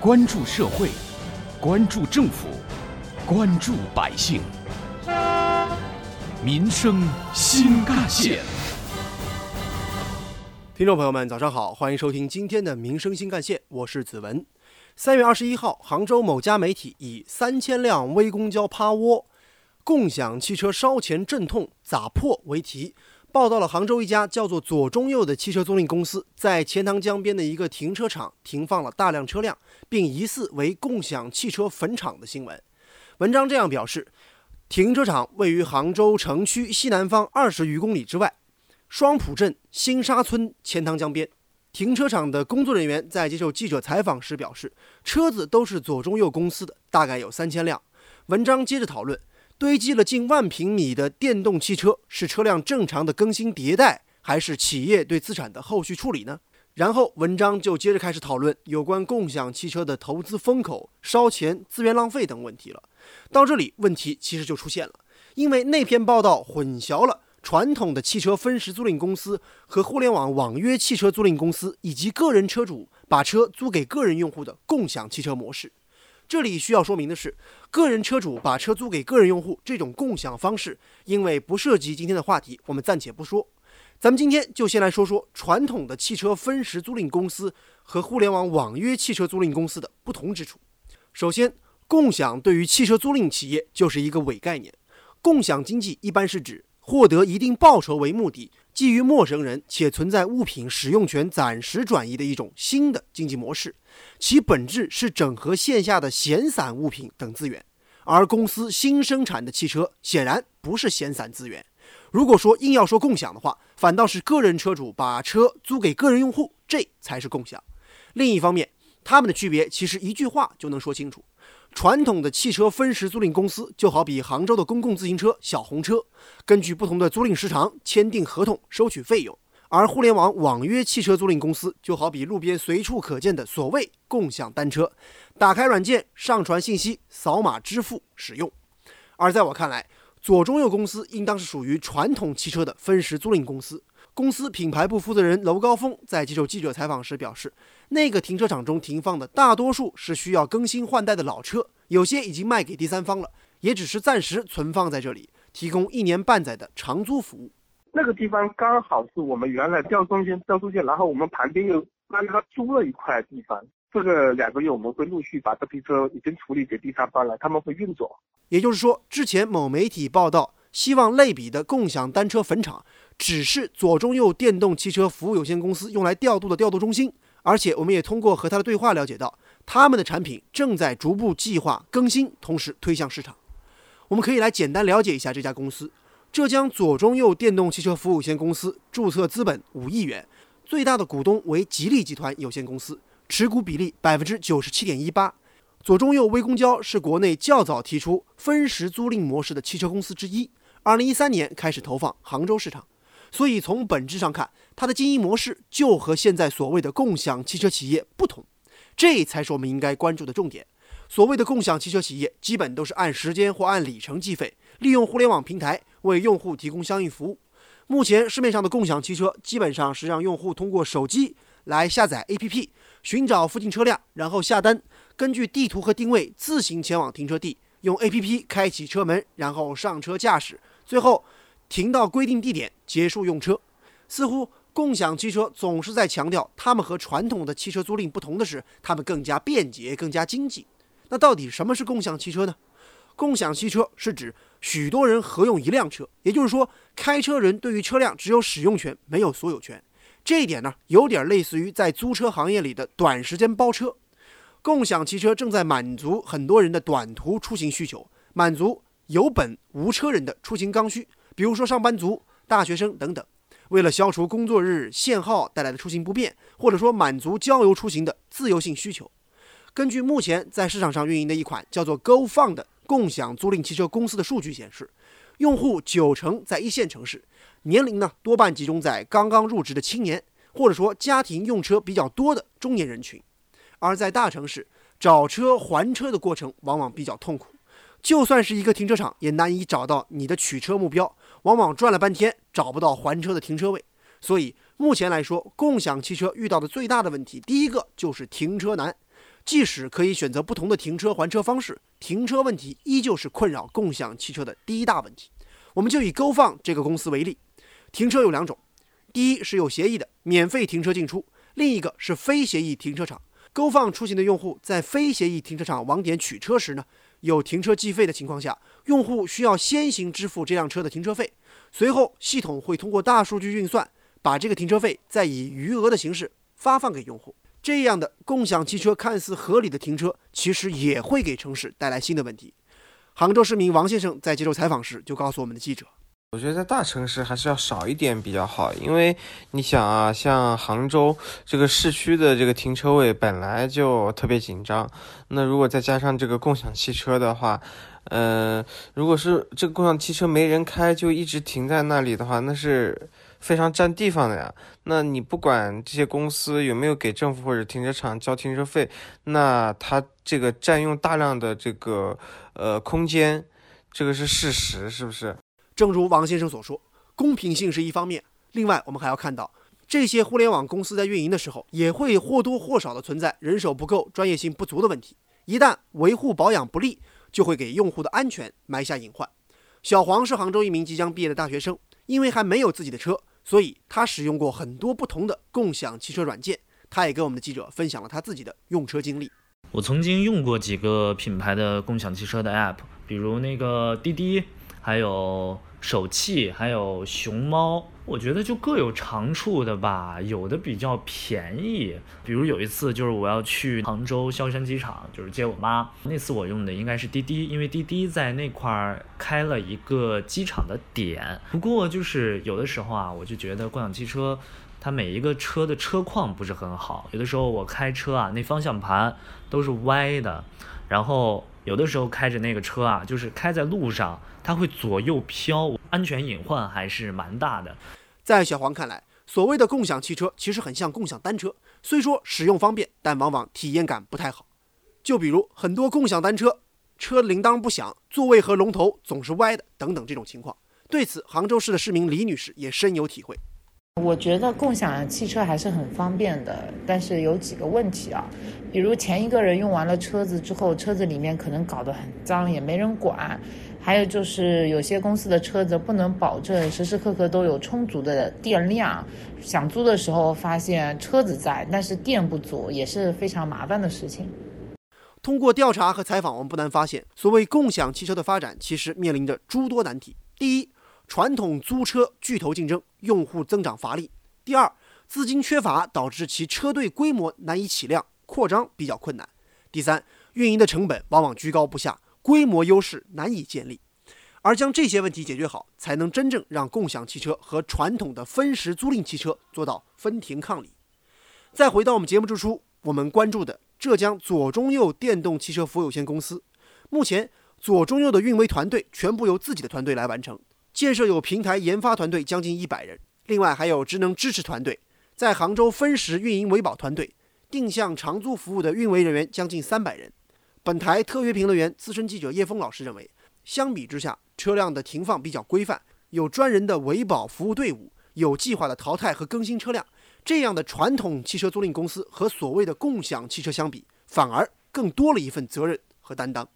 关注社会，关注政府，关注百姓，民生新干线。听众朋友们，早上好，欢迎收听今天的《民生新干线》，我是子文。三月二十一号，杭州某家媒体以“三千辆微公交趴窝，共享汽车烧钱阵痛咋破”为题。报道了杭州一家叫做左中右的汽车租赁公司在钱塘江边的一个停车场停放了大量车辆，并疑似为共享汽车坟场的新闻。文章这样表示：停车场位于杭州城区西南方二十余公里之外，双浦镇新沙村钱塘江边。停车场的工作人员在接受记者采访时表示，车子都是左中右公司的，大概有三千辆。文章接着讨论。堆积了近万平米的电动汽车，是车辆正常的更新迭代，还是企业对资产的后续处理呢？然后文章就接着开始讨论有关共享汽车的投资风口、烧钱、资源浪费等问题了。到这里，问题其实就出现了，因为那篇报道混淆了传统的汽车分时租赁公司和互联网网约汽车租赁公司以及个人车主把车租给个人用户的共享汽车模式。这里需要说明的是，个人车主把车租给个人用户这种共享方式，因为不涉及今天的话题，我们暂且不说。咱们今天就先来说说传统的汽车分时租赁公司和互联网网约汽车租赁公司的不同之处。首先，共享对于汽车租赁企业就是一个伪概念。共享经济一般是指获得一定报酬为目的，基于陌生人且存在物品使用权暂时转移的一种新的经济模式。其本质是整合线下的闲散物品等资源，而公司新生产的汽车显然不是闲散资源。如果说硬要说共享的话，反倒是个人车主把车租给个人用户，这才是共享。另一方面，他们的区别其实一句话就能说清楚：传统的汽车分时租赁公司就好比杭州的公共自行车小红车，根据不同的租赁时长签订合同收取费用。而互联网网约汽车租赁公司就好比路边随处可见的所谓共享单车，打开软件，上传信息，扫码支付使用。而在我看来，左中右公司应当是属于传统汽车的分时租赁公司。公司品牌部负责人娄高峰在接受记者采访时表示，那个停车场中停放的大多数是需要更新换代的老车，有些已经卖给第三方了，也只是暂时存放在这里，提供一年半载的长租服务。那个地方刚好是我们原来调中间调中间，然后我们旁边又帮他租了一块地方。这个两个月我们会陆续把这批车已经处理给第三方了，他们会运走。也就是说，之前某媒体报道希望类比的共享单车坟场，只是左中右电动汽车服务有限公司用来调度的调度中心。而且我们也通过和他的对话了解到，他们的产品正在逐步计划更新，同时推向市场。我们可以来简单了解一下这家公司。浙江左中右电动汽车服务有限公司注册资本五亿元，最大的股东为吉利集团有限公司，持股比例百分之九十七点一八。左中右微公交是国内较早提出分时租赁模式的汽车公司之一，二零一三年开始投放杭州市场，所以从本质上看，它的经营模式就和现在所谓的共享汽车企业不同，这才是我们应该关注的重点。所谓的共享汽车企业，基本都是按时间或按里程计费，利用互联网平台。为用户提供相应服务。目前市面上的共享汽车基本上是让用户通过手机来下载 APP，寻找附近车辆，然后下单，根据地图和定位自行前往停车地，用 APP 开启车门，然后上车驾驶，最后停到规定地点结束用车。似乎共享汽车总是在强调，他们和传统的汽车租赁不同的是，他们更加便捷、更加经济。那到底什么是共享汽车呢？共享汽车是指许多人合用一辆车，也就是说，开车人对于车辆只有使用权，没有所有权。这一点呢，有点类似于在租车行业里的短时间包车。共享汽车正在满足很多人的短途出行需求，满足有本无车人的出行刚需，比如说上班族、大学生等等。为了消除工作日限号带来的出行不便，或者说满足郊游出行的自由性需求，根据目前在市场上运营的一款叫做 GoFun 的。共享租赁汽车公司的数据显示，用户九成在一线城市，年龄呢多半集中在刚刚入职的青年，或者说家庭用车比较多的中年人群。而在大城市，找车还车的过程往往比较痛苦，就算是一个停车场，也难以找到你的取车目标，往往转了半天找不到还车的停车位。所以目前来说，共享汽车遇到的最大的问题，第一个就是停车难。即使可以选择不同的停车还车方式，停车问题依旧是困扰共享汽车的第一大问题。我们就以 Go 放这个公司为例，停车有两种，第一是有协议的免费停车进出，另一个是非协议停车场。Go 放出行的用户在非协议停车场网点取车时呢，有停车计费的情况下，用户需要先行支付这辆车的停车费，随后系统会通过大数据运算，把这个停车费再以余额的形式发放给用户。这样的共享汽车看似合理的停车，其实也会给城市带来新的问题。杭州市民王先生在接受采访时就告诉我们的记者：“我觉得在大城市还是要少一点比较好，因为你想啊，像杭州这个市区的这个停车位本来就特别紧张，那如果再加上这个共享汽车的话，嗯，如果是这个共享汽车没人开，就一直停在那里的话，那是。”非常占地方的呀，那你不管这些公司有没有给政府或者停车场交停车费，那它这个占用大量的这个呃空间，这个是事实，是不是？正如王先生所说，公平性是一方面，另外我们还要看到，这些互联网公司在运营的时候，也会或多或少的存在人手不够、专业性不足的问题，一旦维护保养不力，就会给用户的安全埋下隐患。小黄是杭州一名即将毕业的大学生，因为还没有自己的车。所以他使用过很多不同的共享汽车软件，他也跟我们的记者分享了他自己的用车经历。我曾经用过几个品牌的共享汽车的 App，比如那个滴滴，还有。手气还有熊猫，我觉得就各有长处的吧。有的比较便宜，比如有一次就是我要去杭州萧山机场，就是接我妈。那次我用的应该是滴滴，因为滴滴在那块儿开了一个机场的点。不过就是有的时候啊，我就觉得共享汽车它每一个车的车况不是很好。有的时候我开车啊，那方向盘都是歪的，然后。有的时候开着那个车啊，就是开在路上，它会左右飘，安全隐患还是蛮大的。在小黄看来，所谓的共享汽车其实很像共享单车，虽说使用方便，但往往体验感不太好。就比如很多共享单车，车铃铛不响，座位和龙头总是歪的，等等这种情况。对此，杭州市的市民李女士也深有体会。我觉得共享汽车还是很方便的，但是有几个问题啊，比如前一个人用完了车子之后，车子里面可能搞得很脏，也没人管；还有就是有些公司的车子不能保证时时刻刻都有充足的电量，想租的时候发现车子在，但是电不足，也是非常麻烦的事情。通过调查和采访，我们不难发现，所谓共享汽车的发展其实面临着诸多难题。第一，传统租车巨头竞争，用户增长乏力。第二，资金缺乏导致其车队规模难以起量，扩张比较困难。第三，运营的成本往往居高不下，规模优势难以建立。而将这些问题解决好，才能真正让共享汽车和传统的分时租赁汽车做到分庭抗礼。再回到我们节目之初，我们关注的浙江左中右电动汽车服务有限公司，目前左中右的运维团队全部由自己的团队来完成。建设有平台研发团队将近一百人，另外还有职能支持团队，在杭州分时运营维保团队，定向长租服务的运维人员将近三百人。本台特约评论员、资深记者叶峰老师认为，相比之下，车辆的停放比较规范，有专人的维保服务队伍，有计划的淘汰和更新车辆。这样的传统汽车租赁公司和所谓的共享汽车相比，反而更多了一份责任和担当。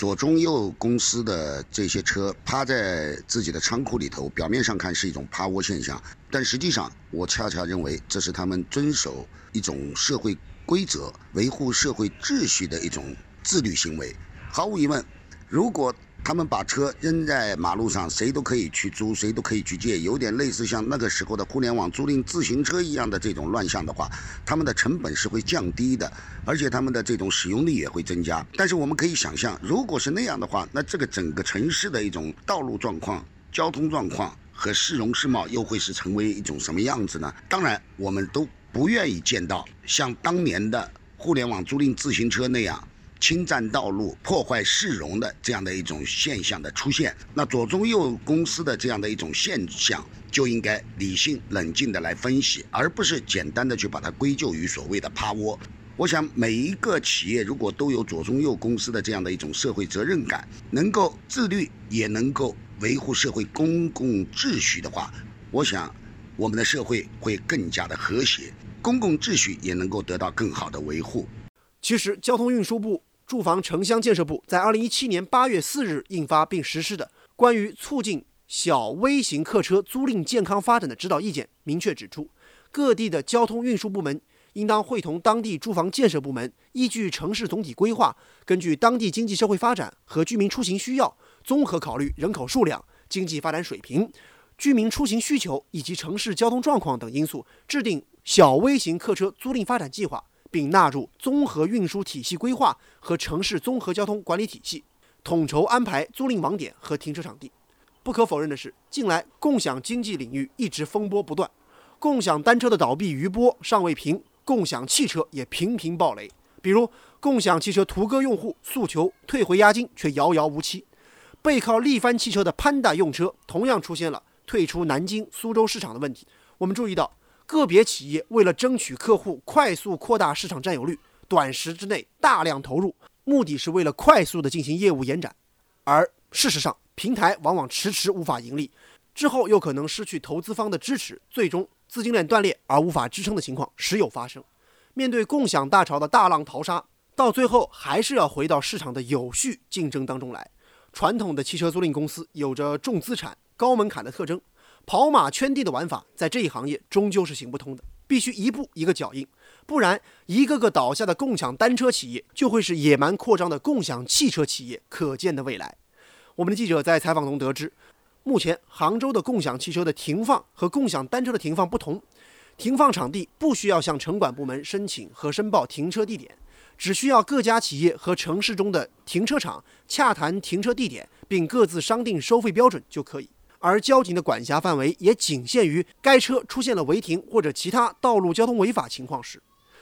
左中右公司的这些车趴在自己的仓库里头，表面上看是一种趴窝现象，但实际上，我恰恰认为这是他们遵守一种社会规则、维护社会秩序的一种自律行为。毫无疑问，如果他们把车扔在马路上，谁都可以去租，谁都可以去借，有点类似像那个时候的互联网租赁自行车一样的这种乱象的话，他们的成本是会降低的，而且他们的这种使用率也会增加。但是我们可以想象，如果是那样的话，那这个整个城市的一种道路状况、交通状况和市容市貌又会是成为一种什么样子呢？当然，我们都不愿意见到像当年的互联网租赁自行车那样。侵占道路、破坏市容的这样的一种现象的出现，那左中右公司的这样的一种现象，就应该理性冷静的来分析，而不是简单的去把它归咎于所谓的趴窝。我想每一个企业如果都有左中右公司的这样的一种社会责任感，能够自律，也能够维护社会公共秩序的话，我想我们的社会会更加的和谐，公共秩序也能够得到更好的维护。其实，交通运输部、住房城乡建设部在二零一七年八月四日印发并实施的《关于促进小微型客车租赁健康发展的指导意见》明确指出，各地的交通运输部门应当会同当地住房建设部门，依据城市总体规划，根据当地经济社会发展和居民出行需要，综合考虑人口数量、经济发展水平、居民出行需求以及城市交通状况等因素，制定小微型客车租赁发展计划。并纳入综合运输体系规划和城市综合交通管理体系，统筹安排租赁网点和停车场地。不可否认的是，近来共享经济领域一直风波不断，共享单车的倒闭余波尚未平，共享汽车也频频爆雷。比如，共享汽车途歌用户诉求退回押金却遥遥无期；背靠力帆汽车的潘达用车同样出现了退出南京、苏州市场的问题。我们注意到。个别企业为了争取客户，快速扩大市场占有率，短时之内大量投入，目的是为了快速的进行业务延展，而事实上，平台往往迟迟无法盈利，之后又可能失去投资方的支持，最终资金链断裂而无法支撑的情况时有发生。面对共享大潮的大浪淘沙，到最后还是要回到市场的有序竞争当中来。传统的汽车租赁公司有着重资产、高门槛的特征。跑马圈地的玩法，在这一行业终究是行不通的，必须一步一个脚印，不然一个个倒下的共享单车企业，就会是野蛮扩张的共享汽车企业可见的未来。我们的记者在采访中得知，目前杭州的共享汽车的停放和共享单车的停放不同，停放场地不需要向城管部门申请和申报停车地点，只需要各家企业和城市中的停车场洽谈停车地点，并各自商定收费标准就可以。而交警的管辖范围也仅限于该车出现了违停或者其他道路交通违法情况时，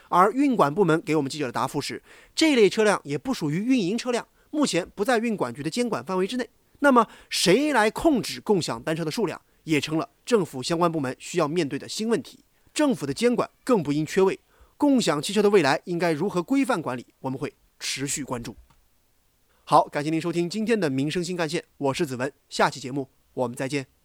而运管部门给我们记者的答复是，这类车辆也不属于运营车辆，目前不在运管局的监管范围之内。那么，谁来控制共享单车的数量，也成了政府相关部门需要面对的新问题。政府的监管更不应缺位。共享汽车的未来应该如何规范管理，我们会持续关注。好，感谢您收听今天的民生新干线，我是子文，下期节目。我们再见。